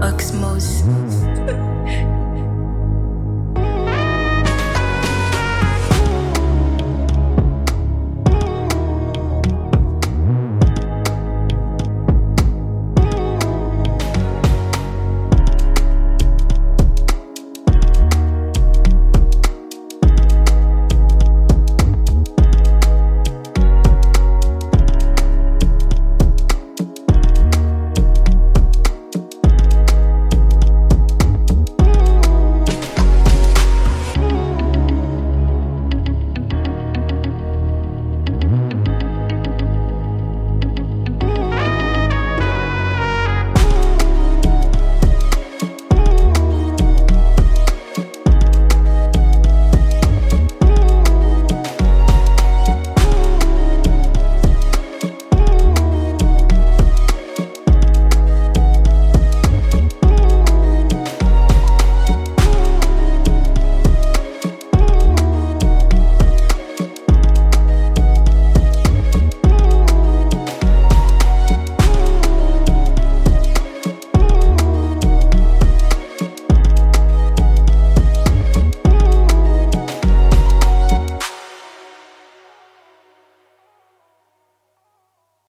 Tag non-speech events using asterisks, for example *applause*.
Oxmos. *laughs*